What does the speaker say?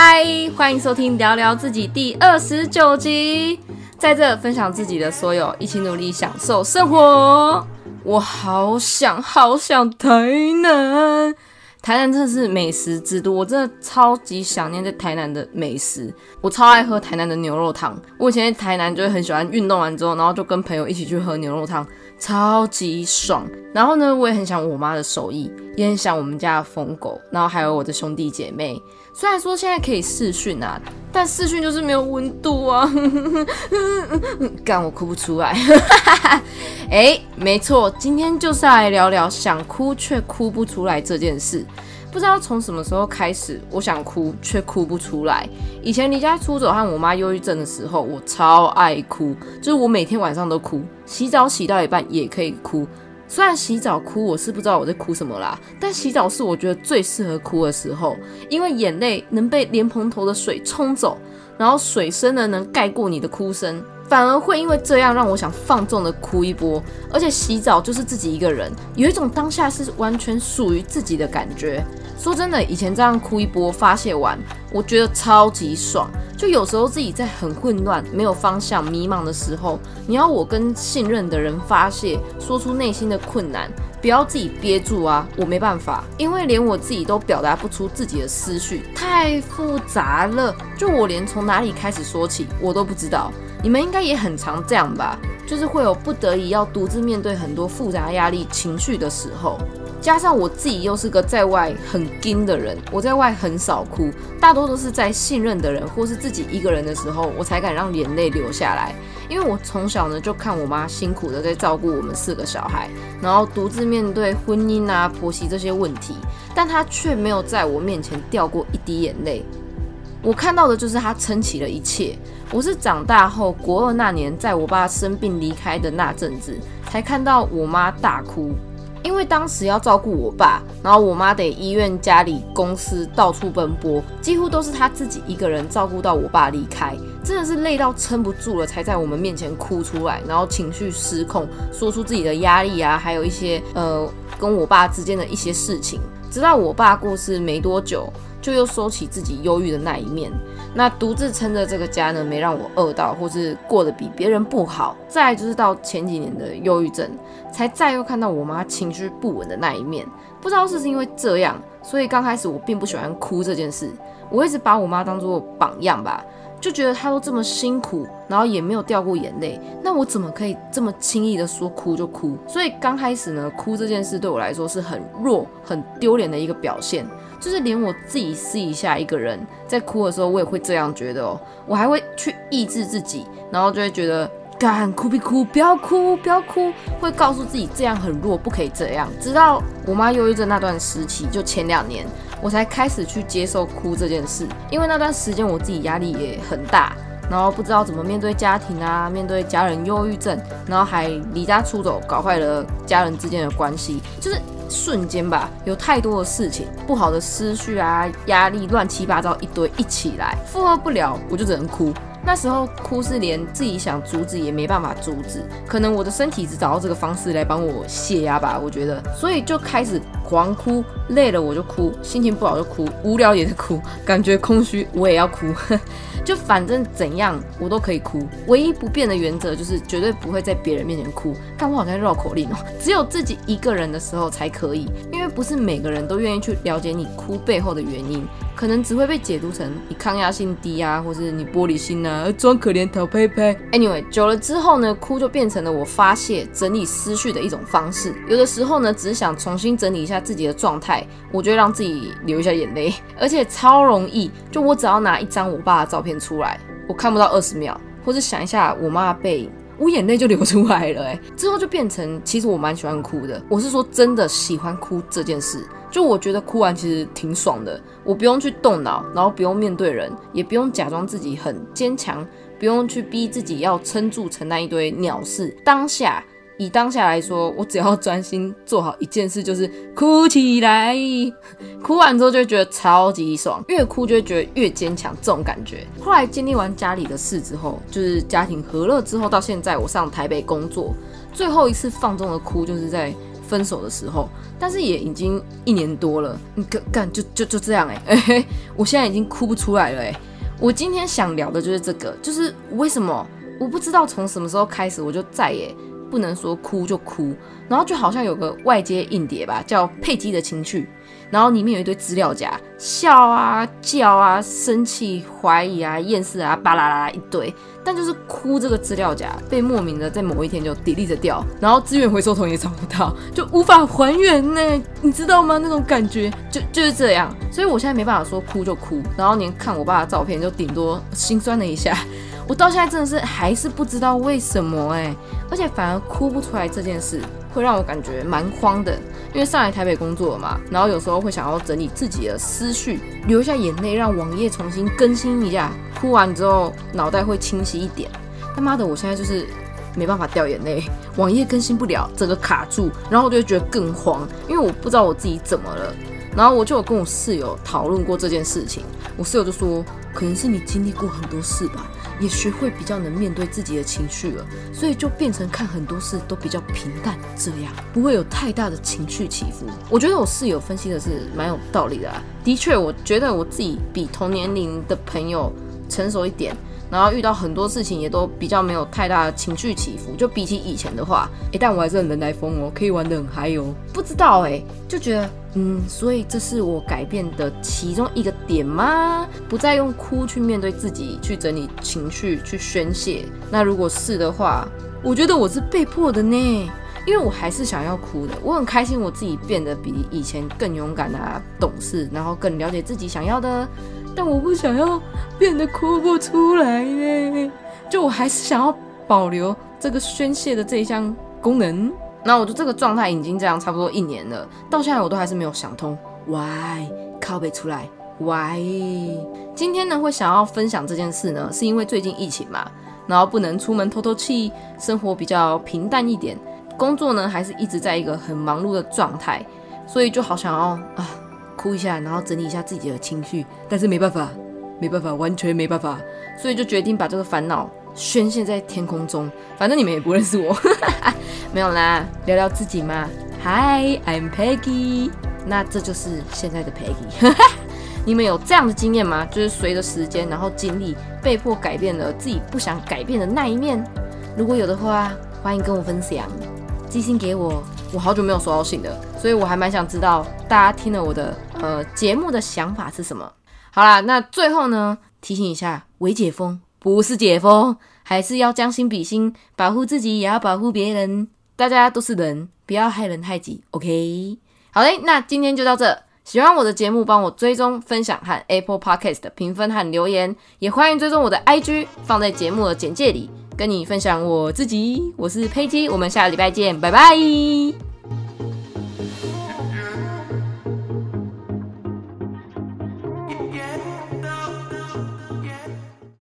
嗨，欢迎收听聊聊自己第二十九集，在这分享自己的所有，一起努力享受生活。我好想好想台南，台南真的是美食之都，我真的超级想念在台南的美食。我超爱喝台南的牛肉汤，我以前在台南就会很喜欢运动完之后，然后就跟朋友一起去喝牛肉汤，超级爽。然后呢，我也很想我妈的手艺，也很想我们家的疯狗，然后还有我的兄弟姐妹。虽然说现在可以视讯啊，但视讯就是没有温度啊！干我哭不出来。哎，没错，今天就是来聊聊想哭却哭不出来这件事。不知道从什么时候开始，我想哭却哭不出来。以前离家出走和我妈忧郁症的时候，我超爱哭，就是我每天晚上都哭，洗澡洗到一半也可以哭。虽然洗澡哭，我是不知道我在哭什么啦，但洗澡是我觉得最适合哭的时候，因为眼泪能被莲蓬头的水冲走，然后水声呢能盖过你的哭声，反而会因为这样让我想放纵的哭一波。而且洗澡就是自己一个人，有一种当下是完全属于自己的感觉。说真的，以前这样哭一波发泄完，我觉得超级爽。就有时候自己在很混乱、没有方向、迷茫的时候，你要我跟信任的人发泄，说出内心的困难，不要自己憋住啊！我没办法，因为连我自己都表达不出自己的思绪，太复杂了。就我连从哪里开始说起，我都不知道。你们应该也很常这样吧？就是会有不得已要独自面对很多复杂压力情绪的时候。加上我自己又是个在外很惊的人，我在外很少哭，大多都是在信任的人或是自己一个人的时候，我才敢让眼泪流下来。因为我从小呢就看我妈辛苦的在照顾我们四个小孩，然后独自面对婚姻啊、婆媳这些问题，但她却没有在我面前掉过一滴眼泪。我看到的就是她撑起了一切。我是长大后国二那年，在我爸生病离开的那阵子，才看到我妈大哭。因为当时要照顾我爸，然后我妈得医院、家里、公司到处奔波，几乎都是她自己一个人照顾到我爸离开，真的是累到撑不住了，才在我们面前哭出来，然后情绪失控，说出自己的压力啊，还有一些呃跟我爸之间的一些事情。直到我爸过世没多久，就又收起自己忧郁的那一面。那独自撑着这个家呢，没让我饿到，或是过得比别人不好。再就是到前几年的忧郁症，才再又看到我妈情绪不稳的那一面。不知道是不是因为这样，所以刚开始我并不喜欢哭这件事。我一直把我妈当做榜样吧，就觉得他都这么辛苦，然后也没有掉过眼泪，那我怎么可以这么轻易的说哭就哭？所以刚开始呢，哭这件事对我来说是很弱、很丢脸的一个表现。就是连我自己试一下，一个人在哭的时候，我也会这样觉得哦。我还会去抑制自己，然后就会觉得，敢哭必哭，不要哭，不要哭，会告诉自己这样很弱，不可以这样。直到我妈忧郁症那段时期，就前两年，我才开始去接受哭这件事。因为那段时间我自己压力也很大，然后不知道怎么面对家庭啊，面对家人忧郁症，然后还离家出走，搞坏了家人之间的关系，就是。瞬间吧，有太多的事情，不好的思绪啊，压力乱七八糟一堆一起来，负荷不了，我就只能哭。那时候哭是连自己想阻止也没办法阻止，可能我的身体只找到这个方式来帮我泄压吧，我觉得，所以就开始狂哭，累了我就哭，心情不好就哭，无聊也是哭，感觉空虚我也要哭。就反正怎样我都可以哭，唯一不变的原则就是绝对不会在别人面前哭。但我好像绕口令哦，只有自己一个人的时候才可以，因为不是每个人都愿意去了解你哭背后的原因，可能只会被解读成你抗压性低啊，或是你玻璃心啊，装可怜讨呸呸。Anyway，久了之后呢，哭就变成了我发泄、整理思绪的一种方式。有的时候呢，只是想重新整理一下自己的状态，我就会让自己流一下眼泪，而且超容易。就我只要拿一张我爸的照片。出来，我看不到二十秒，或者想一下我妈的背影，我眼泪就流出来了。哎，之后就变成，其实我蛮喜欢哭的。我是说真的喜欢哭这件事，就我觉得哭完其实挺爽的。我不用去动脑，然后不用面对人，也不用假装自己很坚强，不用去逼自己要撑住承担一堆鸟事。当下。以当下来说，我只要专心做好一件事，就是哭起来。哭完之后就觉得超级爽，越哭就觉得越坚强，这种感觉。后来经历完家里的事之后，就是家庭和乐之后，到现在我上台北工作，最后一次放纵的哭，就是在分手的时候，但是也已经一年多了，你干干就就就这样哎、欸，我现在已经哭不出来了哎、我今天想聊的就是这个，就是为什么我不知道从什么时候开始，我就再也不能说哭就哭，然后就好像有个外接硬碟吧，叫佩姬的情绪，然后里面有一堆资料夹，笑啊、叫啊、生气、怀疑啊、厌世啊，巴拉拉一堆。但就是哭这个资料夹被莫名的在某一天就 delete 掉，然后资源回收桶也找不到，就无法还原呢，你知道吗？那种感觉就就是这样，所以我现在没办法说哭就哭，然后连看我爸的照片就顶多心酸了一下。我到现在真的是还是不知道为什么哎、而且反而哭不出来这件事，会让我感觉蛮慌的。因为上来台北工作了嘛，然后有时候会想要整理自己的思绪，流一下眼泪，让网页重新更新一下。哭完之后，脑袋会清晰一点。他妈的，我现在就是没办法掉眼泪，网页更新不了，整个卡住，然后我就觉得更慌，因为我不知道我自己怎么了。然后我就有跟我室友讨论过这件事情，我室友就说，可能是你经历过很多事吧，也学会比较能面对自己的情绪了，所以就变成看很多事都比较平淡，这样不会有太大的情绪起伏。我觉得我室友分析的是蛮有道理的啊，的确，我觉得我自己比同年龄的朋友成熟一点。然后遇到很多事情也都比较没有太大的情绪起伏，就比起以前的话，诶，但我还是很人来疯哦，可以玩得很嗨哦。不知道诶，就觉得嗯，所以这是我改变的其中一个点吗？不再用哭去面对自己，去整理情绪，去宣泄。那如果是的话，我觉得我是被迫的呢，因为我还是想要哭的。我很开心我自己变得比以前更勇敢啊，懂事，然后更了解自己想要的。但我不想要变得哭不出来呢，就我还是想要保留这个宣泄的这一项功能。那我就这个状态已经这样差不多一年了，到现在我都还是没有想通，why 靠背出来，why？今天呢会想要分享这件事呢，是因为最近疫情嘛，然后不能出门透透气，生活比较平淡一点，工作呢还是一直在一个很忙碌的状态，所以就好想要啊。哭一下，然后整理一下自己的情绪，但是没办法，没办法，完全没办法，所以就决定把这个烦恼宣泄在天空中。反正你们也不认识我，没有啦，聊聊自己嘛。Hi，I'm Peggy。那这就是现在的 Peggy。你们有这样的经验吗？就是随着时间，然后经历，被迫改变了自己不想改变的那一面。如果有的话，欢迎跟我分享，寄信给我。我好久没有收到信了，所以我还蛮想知道大家听了我的呃节目的想法是什么。好啦，那最后呢，提醒一下，微解封不是解封，还是要将心比心，保护自己也要保护别人。大家都是人，不要害人害己。OK，好嘞，那今天就到这。喜欢我的节目，帮我追踪、分享和 Apple Podcast 的评分和留言，也欢迎追踪我的 IG，放在节目的简介里。跟你分享我自己，我是佩姬，我们下个礼拜见，拜拜。